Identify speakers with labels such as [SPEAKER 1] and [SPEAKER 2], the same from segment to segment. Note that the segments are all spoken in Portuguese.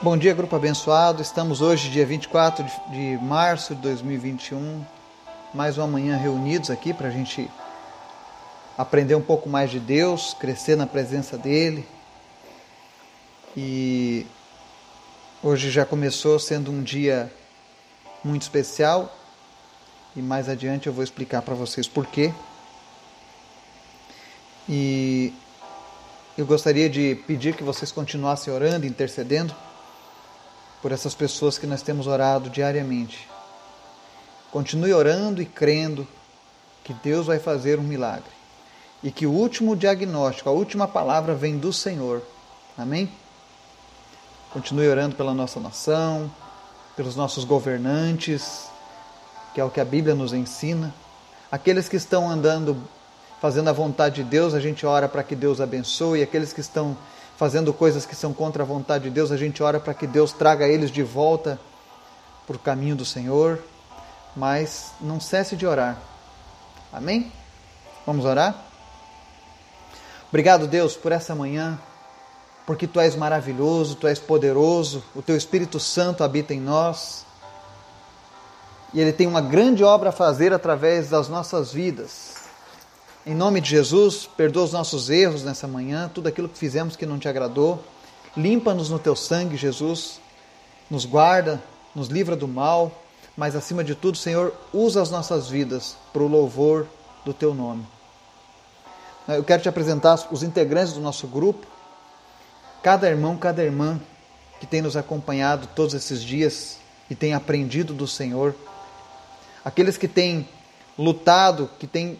[SPEAKER 1] Bom dia, grupo abençoado. Estamos hoje, dia 24 de março de 2021, mais uma manhã reunidos aqui para a gente aprender um pouco mais de Deus, crescer na presença dEle. E hoje já começou sendo um dia muito especial e mais adiante eu vou explicar para vocês por quê. E eu gostaria de pedir que vocês continuassem orando, intercedendo por essas pessoas que nós temos orado diariamente. Continue orando e crendo que Deus vai fazer um milagre e que o último diagnóstico, a última palavra vem do Senhor. Amém? Continue orando pela nossa nação, pelos nossos governantes, que é o que a Bíblia nos ensina. Aqueles que estão andando fazendo a vontade de Deus, a gente ora para que Deus abençoe. Aqueles que estão fazendo coisas que são contra a vontade de Deus, a gente ora para que Deus traga eles de volta para o caminho do Senhor, mas não cesse de orar. Amém? Vamos orar? Obrigado, Deus, por essa manhã, porque Tu és maravilhoso, Tu és poderoso, o Teu Espírito Santo habita em nós e Ele tem uma grande obra a fazer através das nossas vidas. Em nome de Jesus, perdoa os nossos erros nessa manhã, tudo aquilo que fizemos que não te agradou. Limpa-nos no teu sangue, Jesus. Nos guarda, nos livra do mal, mas acima de tudo, Senhor, usa as nossas vidas para o louvor do teu nome. Eu quero te apresentar os integrantes do nosso grupo, cada irmão, cada irmã que tem nos acompanhado todos esses dias e tem aprendido do Senhor, aqueles que têm lutado, que têm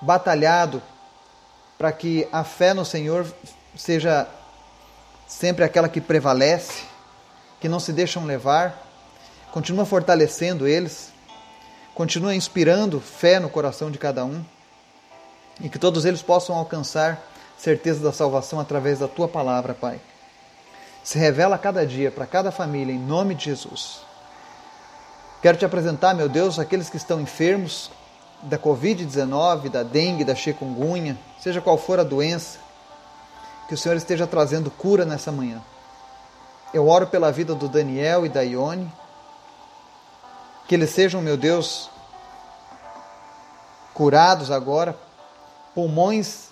[SPEAKER 1] batalhado para que a fé no Senhor seja sempre aquela que prevalece, que não se deixam levar, continua fortalecendo eles, continua inspirando fé no coração de cada um e que todos eles possam alcançar certeza da salvação através da tua palavra, Pai. Se revela a cada dia para cada família em nome de Jesus. Quero te apresentar, meu Deus, aqueles que estão enfermos, da Covid-19, da dengue, da chikungunya, seja qual for a doença, que o Senhor esteja trazendo cura nessa manhã. Eu oro pela vida do Daniel e da Ione, que eles sejam, meu Deus, curados agora, pulmões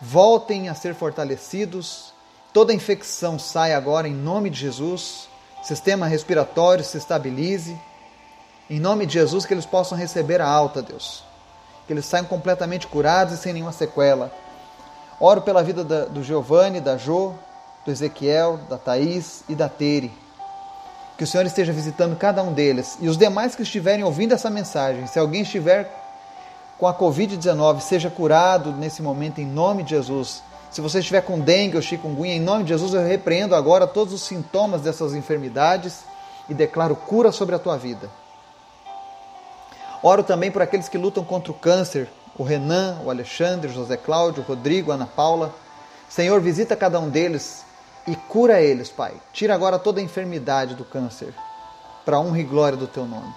[SPEAKER 1] voltem a ser fortalecidos, toda infecção sai agora em nome de Jesus, sistema respiratório se estabilize, em nome de Jesus, que eles possam receber a alta, Deus que eles saiam completamente curados e sem nenhuma sequela. Oro pela vida da, do Giovanni, da Jo, do Ezequiel, da Thaís e da Tere. Que o Senhor esteja visitando cada um deles e os demais que estiverem ouvindo essa mensagem. Se alguém estiver com a Covid-19, seja curado nesse momento em nome de Jesus. Se você estiver com dengue ou chikungunya, em nome de Jesus, eu repreendo agora todos os sintomas dessas enfermidades e declaro cura sobre a tua vida. Oro também por aqueles que lutam contra o câncer, o Renan, o Alexandre, o José Cláudio, o Rodrigo, a Ana Paula. Senhor, visita cada um deles e cura eles, Pai. Tira agora toda a enfermidade do câncer, para honra e glória do Teu nome.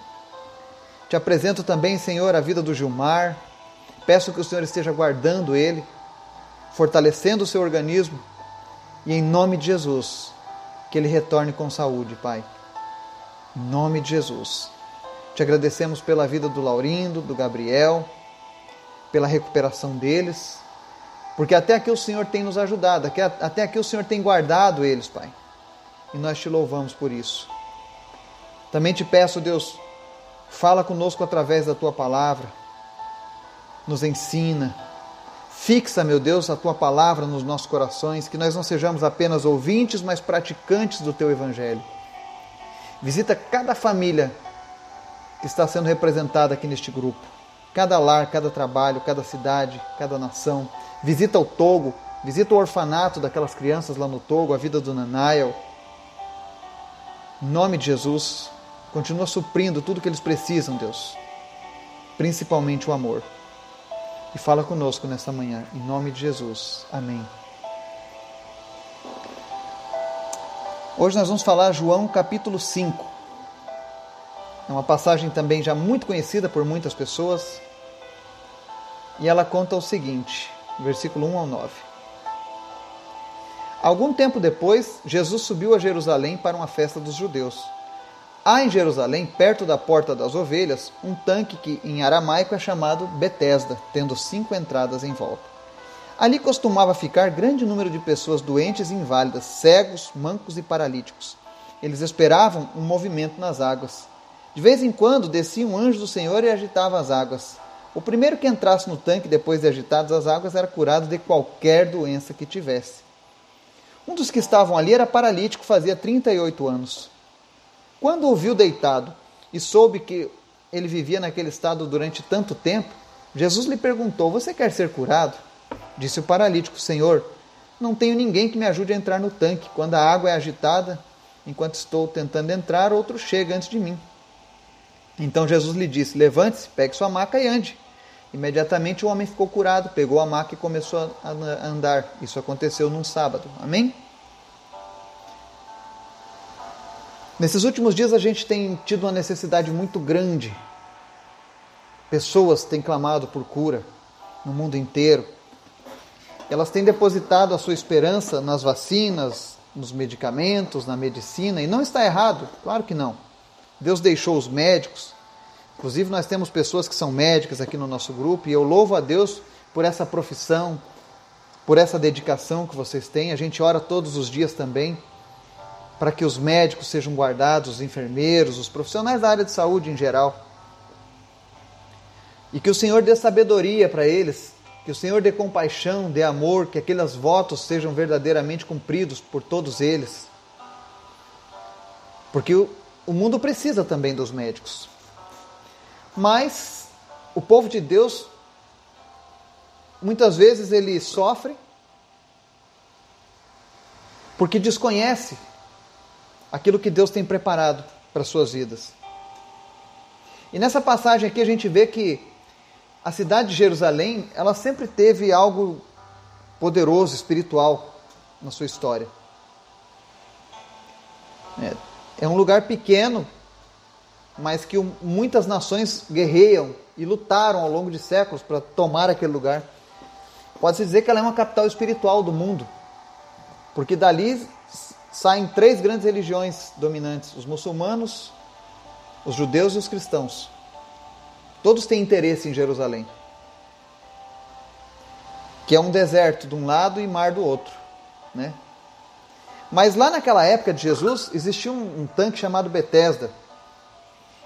[SPEAKER 1] Te apresento também, Senhor, a vida do Gilmar. Peço que o Senhor esteja guardando ele, fortalecendo o seu organismo e, em nome de Jesus, que ele retorne com saúde, Pai. Em nome de Jesus. Te agradecemos pela vida do Laurindo, do Gabriel, pela recuperação deles, porque até aqui o Senhor tem nos ajudado, até aqui o Senhor tem guardado eles, Pai. E nós te louvamos por isso. Também te peço, Deus, fala conosco através da tua palavra, nos ensina, fixa, meu Deus, a tua palavra nos nossos corações, que nós não sejamos apenas ouvintes, mas praticantes do teu evangelho. Visita cada família que está sendo representada aqui neste grupo. Cada lar, cada trabalho, cada cidade, cada nação. Visita o Togo, visita o orfanato daquelas crianças lá no Togo, a vida do Nanael. Em nome de Jesus, continua suprindo tudo que eles precisam, Deus. Principalmente o amor. E fala conosco nessa manhã, em nome de Jesus. Amém. Hoje nós vamos falar João capítulo 5. É uma passagem também já muito conhecida por muitas pessoas. E ela conta o seguinte, versículo 1 ao 9. Algum tempo depois, Jesus subiu a Jerusalém para uma festa dos judeus. Há em Jerusalém, perto da Porta das Ovelhas, um tanque que em aramaico é chamado Betesda, tendo cinco entradas em volta. Ali costumava ficar grande número de pessoas doentes e inválidas, cegos, mancos e paralíticos. Eles esperavam um movimento nas águas. De vez em quando descia um anjo do Senhor e agitava as águas. O primeiro que entrasse no tanque depois de agitadas as águas era curado de qualquer doença que tivesse. Um dos que estavam ali era paralítico, fazia 38 anos. Quando o viu deitado e soube que ele vivia naquele estado durante tanto tempo, Jesus lhe perguntou: Você quer ser curado? Disse o paralítico: Senhor, não tenho ninguém que me ajude a entrar no tanque. Quando a água é agitada, enquanto estou tentando entrar, outro chega antes de mim. Então Jesus lhe disse: Levante-se, pegue sua maca e ande. Imediatamente o homem ficou curado, pegou a maca e começou a andar. Isso aconteceu num sábado. Amém? Nesses últimos dias a gente tem tido uma necessidade muito grande. Pessoas têm clamado por cura no mundo inteiro. Elas têm depositado a sua esperança nas vacinas, nos medicamentos, na medicina, e não está errado, claro que não. Deus deixou os médicos, Inclusive, nós temos pessoas que são médicas aqui no nosso grupo e eu louvo a Deus por essa profissão, por essa dedicação que vocês têm. A gente ora todos os dias também para que os médicos sejam guardados, os enfermeiros, os profissionais da área de saúde em geral. E que o Senhor dê sabedoria para eles, que o Senhor dê compaixão, dê amor, que aqueles votos sejam verdadeiramente cumpridos por todos eles. Porque o, mundo precisa também dos médicos. Mas o povo de Deus, muitas vezes ele sofre porque desconhece aquilo que Deus tem preparado para suas vidas. E nessa passagem aqui a gente vê que a cidade de Jerusalém, ela sempre teve algo poderoso, espiritual na sua história. É, é um lugar pequeno, mas que muitas nações guerreiam e lutaram ao longo de séculos para tomar aquele lugar. Pode-se dizer que ela é uma capital espiritual do mundo, porque dali saem três grandes religiões dominantes: os muçulmanos, os judeus e os cristãos. Todos têm interesse em Jerusalém, que é um deserto de um lado e mar do outro, né? Mas lá naquela época de Jesus existia um, um tanque chamado Betesda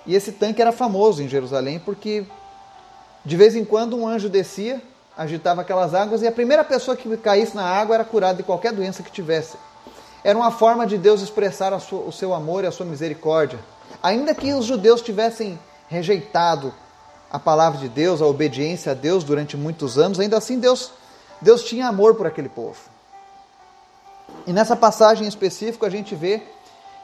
[SPEAKER 1] e esse tanque era famoso em Jerusalém porque de vez em quando um anjo descia, agitava aquelas águas e a primeira pessoa que caísse na água era curada de qualquer doença que tivesse. Era uma forma de Deus expressar sua, o seu amor e a sua misericórdia. Ainda que os judeus tivessem rejeitado a palavra de Deus, a obediência a Deus durante muitos anos, ainda assim Deus, Deus tinha amor por aquele povo. E nessa passagem em específico a gente vê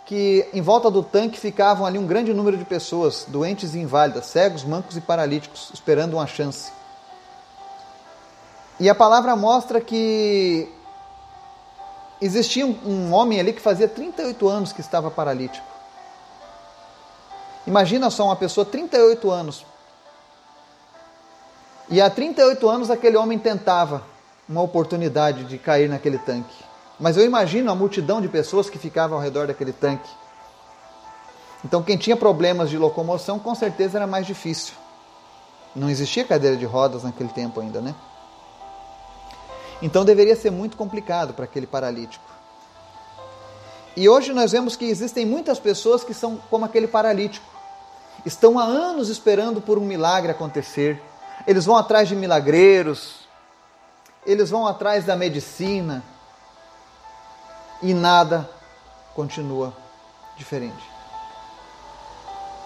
[SPEAKER 1] que em volta do tanque ficavam ali um grande número de pessoas, doentes e inválidas, cegos, mancos e paralíticos, esperando uma chance. E a palavra mostra que existia um homem ali que fazia 38 anos que estava paralítico. Imagina só uma pessoa, 38 anos. E há 38 anos aquele homem tentava uma oportunidade de cair naquele tanque. Mas eu imagino a multidão de pessoas que ficavam ao redor daquele tanque. Então, quem tinha problemas de locomoção, com certeza era mais difícil. Não existia cadeira de rodas naquele tempo ainda, né? Então, deveria ser muito complicado para aquele paralítico. E hoje nós vemos que existem muitas pessoas que são como aquele paralítico. Estão há anos esperando por um milagre acontecer. Eles vão atrás de milagreiros, eles vão atrás da medicina, e nada continua diferente.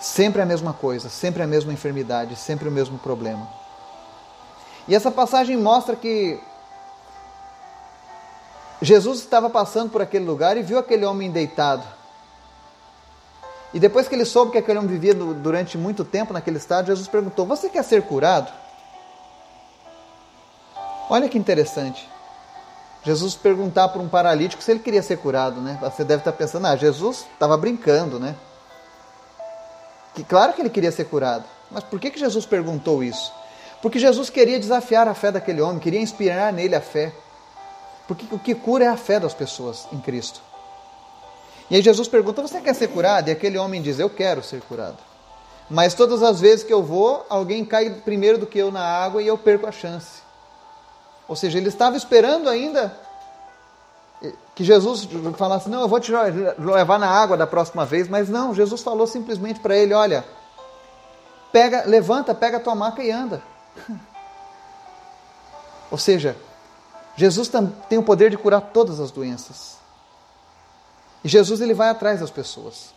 [SPEAKER 1] Sempre a mesma coisa, sempre a mesma enfermidade, sempre o mesmo problema. E essa passagem mostra que Jesus estava passando por aquele lugar e viu aquele homem deitado. E depois que ele soube que aquele homem vivia durante muito tempo naquele estado, Jesus perguntou: Você quer ser curado? Olha que interessante. Jesus perguntar para um paralítico se ele queria ser curado, né? Você deve estar pensando, ah, Jesus estava brincando, né? Que claro que ele queria ser curado. Mas por que, que Jesus perguntou isso? Porque Jesus queria desafiar a fé daquele homem, queria inspirar nele a fé. Porque o que cura é a fé das pessoas em Cristo. E aí Jesus pergunta: Você quer ser curado? E aquele homem diz: Eu quero ser curado. Mas todas as vezes que eu vou, alguém cai primeiro do que eu na água e eu perco a chance. Ou seja, ele estava esperando ainda que Jesus falasse: Não, eu vou te levar na água da próxima vez. Mas não, Jesus falou simplesmente para ele: Olha, pega, levanta, pega a tua maca e anda. Ou seja, Jesus tem o poder de curar todas as doenças. E Jesus ele vai atrás das pessoas.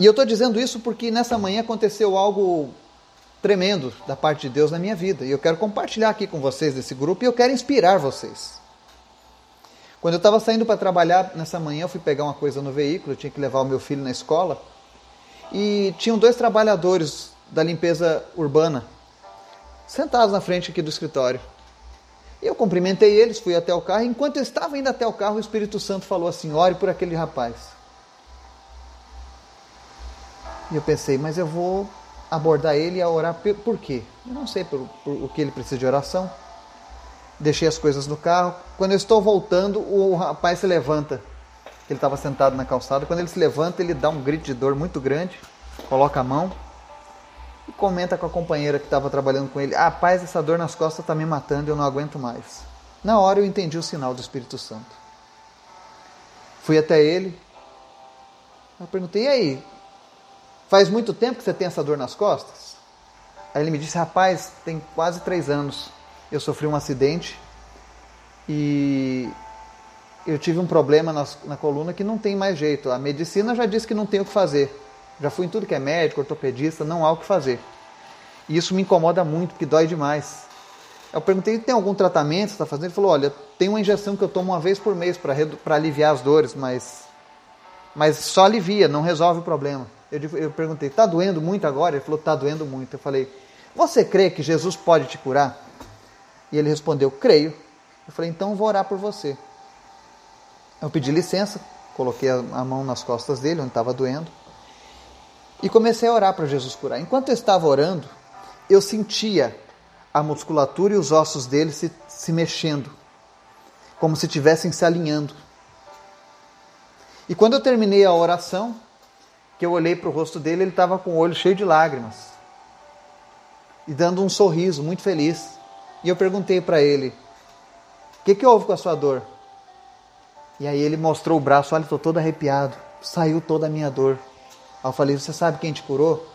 [SPEAKER 1] E eu estou dizendo isso porque nessa manhã aconteceu algo tremendo da parte de Deus na minha vida. E eu quero compartilhar aqui com vocês desse grupo e eu quero inspirar vocês. Quando eu estava saindo para trabalhar nessa manhã, eu fui pegar uma coisa no veículo, eu tinha que levar o meu filho na escola. E tinham dois trabalhadores da limpeza urbana sentados na frente aqui do escritório. Eu cumprimentei eles, fui até o carro. Enquanto eu estava indo até o carro, o Espírito Santo falou assim: ore por aquele rapaz. E eu pensei, mas eu vou abordar ele e orar por quê? Eu não sei por, por o que ele precisa de oração. Deixei as coisas no carro. Quando eu estou voltando, o rapaz se levanta. Ele estava sentado na calçada. Quando ele se levanta, ele dá um grito de dor muito grande, coloca a mão e comenta com a companheira que estava trabalhando com ele: Ah, paz, essa dor nas costas está me matando, eu não aguento mais. Na hora eu entendi o sinal do Espírito Santo. Fui até ele. Eu perguntei: E aí? Faz muito tempo que você tem essa dor nas costas? Aí ele me disse: Rapaz, tem quase três anos. Eu sofri um acidente e eu tive um problema na, na coluna que não tem mais jeito. A medicina já disse que não tem o que fazer. Já fui em tudo que é médico, ortopedista, não há o que fazer. E isso me incomoda muito, porque dói demais. Eu perguntei, tem algum tratamento que você está fazendo? Ele falou, olha, tem uma injeção que eu tomo uma vez por mês para aliviar as dores, mas, mas só alivia, não resolve o problema. Eu, eu perguntei, está doendo muito agora? Ele falou, está doendo muito. Eu falei, você crê que Jesus pode te curar? E ele respondeu, creio. Eu falei, então vou orar por você. Eu pedi licença, coloquei a mão nas costas dele, onde estava doendo. E comecei a orar para Jesus curar. Enquanto eu estava orando, eu sentia a musculatura e os ossos dele se, se mexendo, como se estivessem se alinhando. E quando eu terminei a oração, que eu olhei para o rosto dele, ele estava com o olho cheio de lágrimas e dando um sorriso muito feliz. E eu perguntei para ele: O que, que houve com a sua dor? E aí ele mostrou o braço, olha, estou todo arrepiado, saiu toda a minha dor. Aí eu falei, você sabe quem te curou?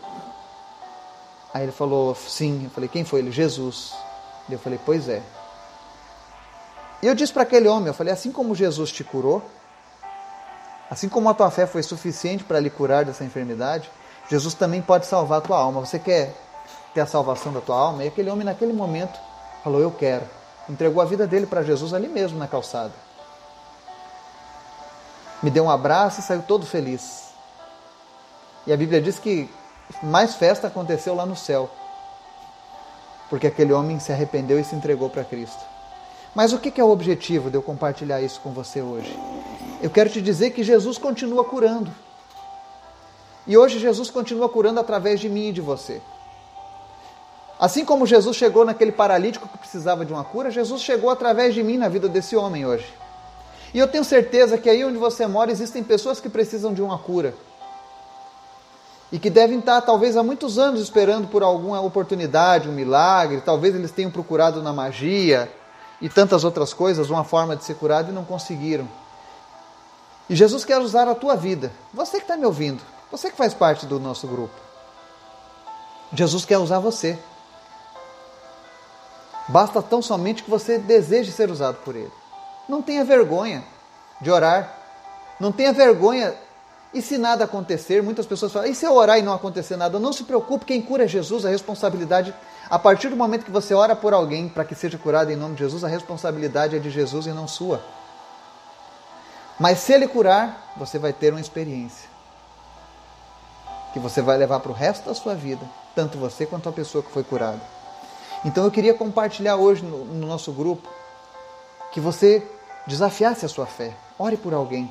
[SPEAKER 1] Aí ele falou, sim. Eu falei, quem foi ele? Jesus. E eu falei, pois é. E eu disse para aquele homem, eu falei, assim como Jesus te curou, assim como a tua fé foi suficiente para lhe curar dessa enfermidade, Jesus também pode salvar a tua alma. Você quer ter a salvação da tua alma? E aquele homem naquele momento falou, eu quero. Entregou a vida dele para Jesus ali mesmo na calçada. Me deu um abraço e saiu todo feliz. E a Bíblia diz que mais festa aconteceu lá no céu, porque aquele homem se arrependeu e se entregou para Cristo. Mas o que é o objetivo de eu compartilhar isso com você hoje? Eu quero te dizer que Jesus continua curando. E hoje Jesus continua curando através de mim e de você. Assim como Jesus chegou naquele paralítico que precisava de uma cura, Jesus chegou através de mim na vida desse homem hoje. E eu tenho certeza que aí onde você mora existem pessoas que precisam de uma cura e que devem estar talvez há muitos anos esperando por alguma oportunidade, um milagre, talvez eles tenham procurado na magia e tantas outras coisas uma forma de ser curado e não conseguiram. E Jesus quer usar a tua vida. Você que está me ouvindo, você que faz parte do nosso grupo. Jesus quer usar você. Basta tão somente que você deseje ser usado por Ele. Não tenha vergonha de orar. Não tenha vergonha e se nada acontecer, muitas pessoas falam, e se eu orar e não acontecer nada? Não se preocupe, quem cura é Jesus, a responsabilidade, a partir do momento que você ora por alguém para que seja curado em nome de Jesus, a responsabilidade é de Jesus e não sua. Mas se ele curar, você vai ter uma experiência que você vai levar para o resto da sua vida, tanto você quanto a pessoa que foi curada. Então eu queria compartilhar hoje no, no nosso grupo que você desafiasse a sua fé. Ore por alguém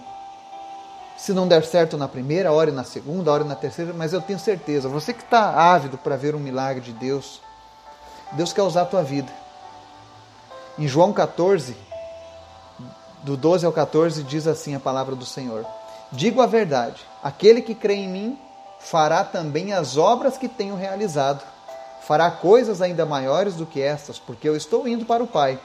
[SPEAKER 1] se não der certo na primeira, ore na segunda, ore na terceira, mas eu tenho certeza, você que está ávido para ver um milagre de Deus, Deus quer usar a tua vida. Em João 14, do 12 ao 14, diz assim a palavra do Senhor: Digo a verdade, aquele que crê em mim fará também as obras que tenho realizado. Fará coisas ainda maiores do que estas, porque eu estou indo para o Pai.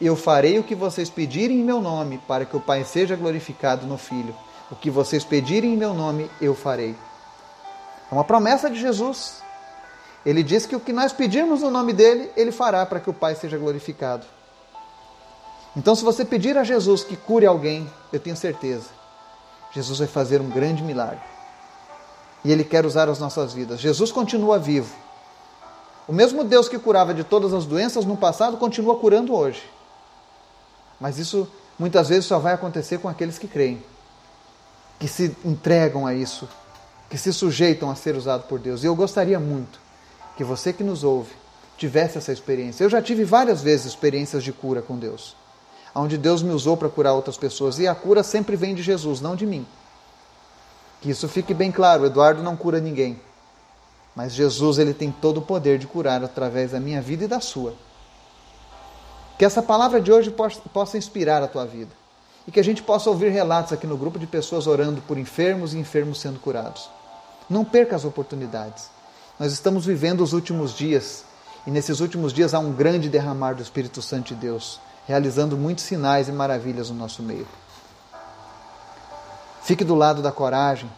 [SPEAKER 1] Eu farei o que vocês pedirem em meu nome, para que o Pai seja glorificado no Filho. O que vocês pedirem em meu nome, eu farei. É uma promessa de Jesus. Ele diz que o que nós pedirmos no nome dele, ele fará para que o Pai seja glorificado. Então, se você pedir a Jesus que cure alguém, eu tenho certeza, Jesus vai fazer um grande milagre. E Ele quer usar as nossas vidas. Jesus continua vivo. O mesmo Deus que curava de todas as doenças no passado continua curando hoje. Mas isso muitas vezes só vai acontecer com aqueles que creem, que se entregam a isso, que se sujeitam a ser usados por Deus. E eu gostaria muito que você que nos ouve tivesse essa experiência. Eu já tive várias vezes experiências de cura com Deus onde Deus me usou para curar outras pessoas. E a cura sempre vem de Jesus, não de mim. Que isso fique bem claro, Eduardo não cura ninguém. Mas Jesus ele tem todo o poder de curar através da minha vida e da sua. Que essa palavra de hoje possa inspirar a tua vida. E que a gente possa ouvir relatos aqui no grupo de pessoas orando por enfermos e enfermos sendo curados. Não perca as oportunidades. Nós estamos vivendo os últimos dias. E nesses últimos dias há um grande derramar do Espírito Santo de Deus realizando muitos sinais e maravilhas no nosso meio. Fique do lado da coragem,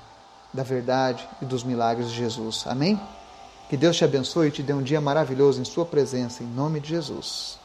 [SPEAKER 1] da verdade e dos milagres de Jesus. Amém? Que Deus te abençoe e te dê um dia maravilhoso em Sua presença, em nome de Jesus.